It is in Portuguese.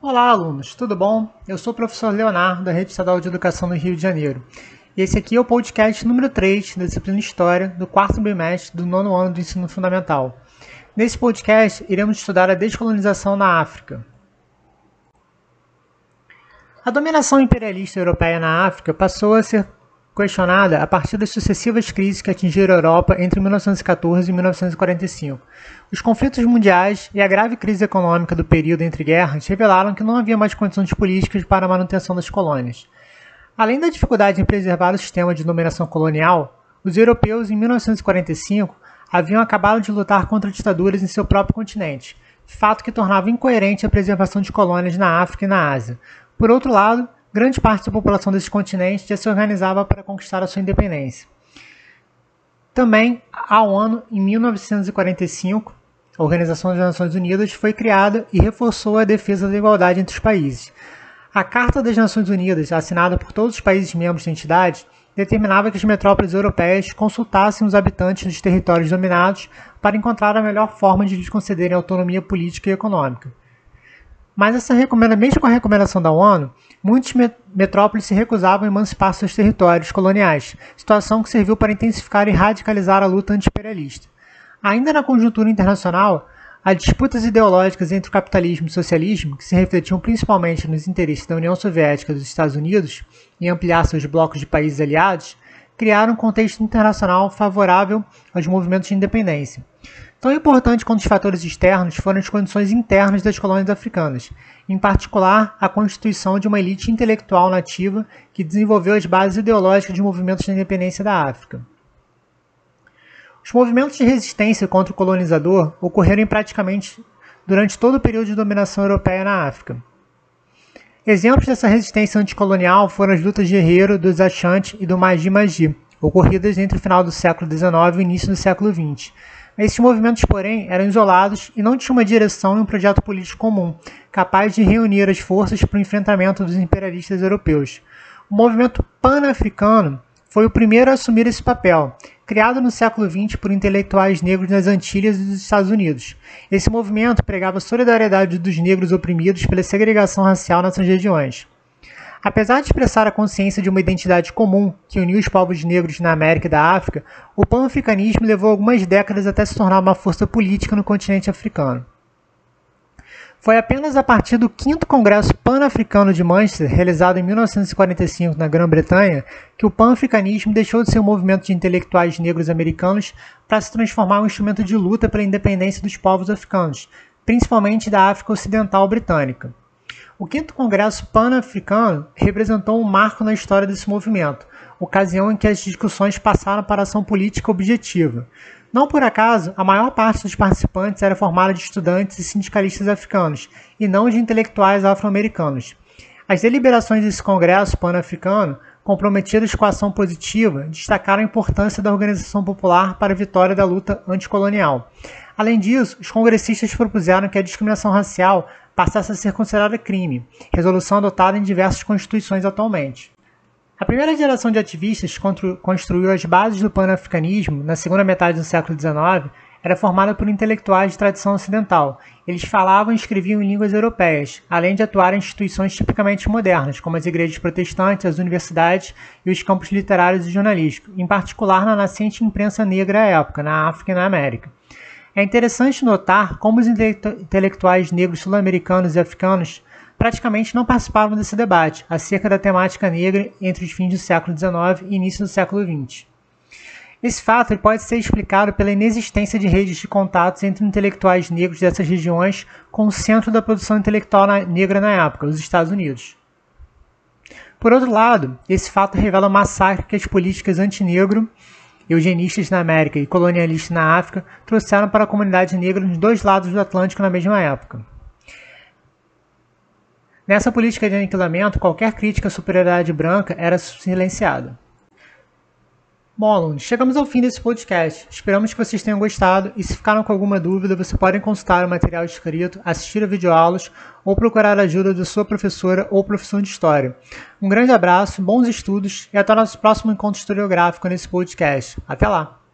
Olá, alunos, tudo bom? Eu sou o professor Leonardo, da Rede Estadual de Educação do Rio de Janeiro. E esse aqui é o podcast número 3 da disciplina História do quarto bimestre do nono ano do ensino fundamental. Nesse podcast, iremos estudar a descolonização na África. A dominação imperialista europeia na África passou a ser questionada a partir das sucessivas crises que atingiram a Europa entre 1914 e 1945. Os conflitos mundiais e a grave crise econômica do período entre guerras revelaram que não havia mais condições políticas para a manutenção das colônias. Além da dificuldade em preservar o sistema de dominação colonial, os europeus, em 1945, haviam acabado de lutar contra ditaduras em seu próprio continente, fato que tornava incoerente a preservação de colônias na África e na Ásia. Por outro lado, grande parte da população desse continente já se organizava para conquistar a sua independência. Também, ao ano, em 1945, a Organização das Nações Unidas foi criada e reforçou a defesa da igualdade entre os países. A Carta das Nações Unidas, assinada por todos os países membros da entidade, determinava que as metrópoles europeias consultassem os habitantes dos territórios dominados para encontrar a melhor forma de lhes concederem autonomia política e econômica. Mas essa recomenda, mesmo com a recomendação da ONU, muitas metrópoles se recusavam a emancipar seus territórios coloniais, situação que serviu para intensificar e radicalizar a luta anti-imperialista. Ainda na conjuntura internacional, as disputas ideológicas entre o capitalismo e o socialismo, que se refletiam principalmente nos interesses da União Soviética e dos Estados Unidos em ampliar seus blocos de países aliados, criaram um contexto internacional favorável aos movimentos de independência. Tão importante quanto os fatores externos foram as condições internas das colônias africanas, em particular a constituição de uma elite intelectual nativa que desenvolveu as bases ideológicas de movimentos de independência da África. Os movimentos de resistência contra o colonizador ocorreram praticamente durante todo o período de dominação europeia na África. Exemplos dessa resistência anticolonial foram as lutas de Herero, dos Ashanti e do Magi-Magi, ocorridas entre o final do século XIX e o início do século XX, esses movimentos, porém, eram isolados e não tinham uma direção e um projeto político comum, capaz de reunir as forças para o enfrentamento dos imperialistas europeus. O movimento pan-africano foi o primeiro a assumir esse papel, criado no século XX por intelectuais negros nas Antilhas e dos Estados Unidos. Esse movimento pregava a solidariedade dos negros oprimidos pela segregação racial nessas regiões. Apesar de expressar a consciência de uma identidade comum que unia os povos negros na América e da África, o pan-africanismo levou algumas décadas até se tornar uma força política no continente africano. Foi apenas a partir do 5 Congresso Pan-Africano de Manchester, realizado em 1945 na Grã-Bretanha, que o pan-africanismo deixou de ser um movimento de intelectuais negros americanos para se transformar em um instrumento de luta pela independência dos povos africanos, principalmente da África Ocidental Britânica. O quinto Congresso Pan-Africano representou um marco na história desse movimento, ocasião em que as discussões passaram para ação política objetiva. Não por acaso, a maior parte dos participantes era formada de estudantes e sindicalistas africanos, e não de intelectuais afro-americanos. As deliberações desse Congresso Pan-Africano, comprometidas com a ação positiva, destacaram a importância da organização popular para a vitória da luta anticolonial. Além disso, os congressistas propuseram que a discriminação racial passasse a ser considerada crime, resolução adotada em diversas constituições atualmente. A primeira geração de ativistas construiu as bases do pan-africanismo na segunda metade do século XIX era formada por intelectuais de tradição ocidental. Eles falavam e escreviam em línguas europeias, além de atuar em instituições tipicamente modernas, como as igrejas protestantes, as universidades e os campos literários e jornalísticos, em particular na nascente imprensa negra à época, na África e na América. É interessante notar como os intelectuais negros sul-americanos e africanos praticamente não participavam desse debate acerca da temática negra entre os fins do século XIX e início do século XX. Esse fato pode ser explicado pela inexistência de redes de contatos entre intelectuais negros dessas regiões com o centro da produção intelectual negra na época, os Estados Unidos. Por outro lado, esse fato revela o massacre que as políticas antinegro eugenistas na América e colonialistas na África trouxeram para a comunidade negra nos dois lados do Atlântico na mesma época. Nessa política de aniquilamento, qualquer crítica à superioridade branca era silenciada. Bom, alunos, chegamos ao fim desse podcast. Esperamos que vocês tenham gostado e se ficaram com alguma dúvida, você podem consultar o material escrito, assistir a videoaulas ou procurar a ajuda da sua professora ou professor de História. Um grande abraço, bons estudos e até o nosso próximo encontro historiográfico nesse podcast. Até lá!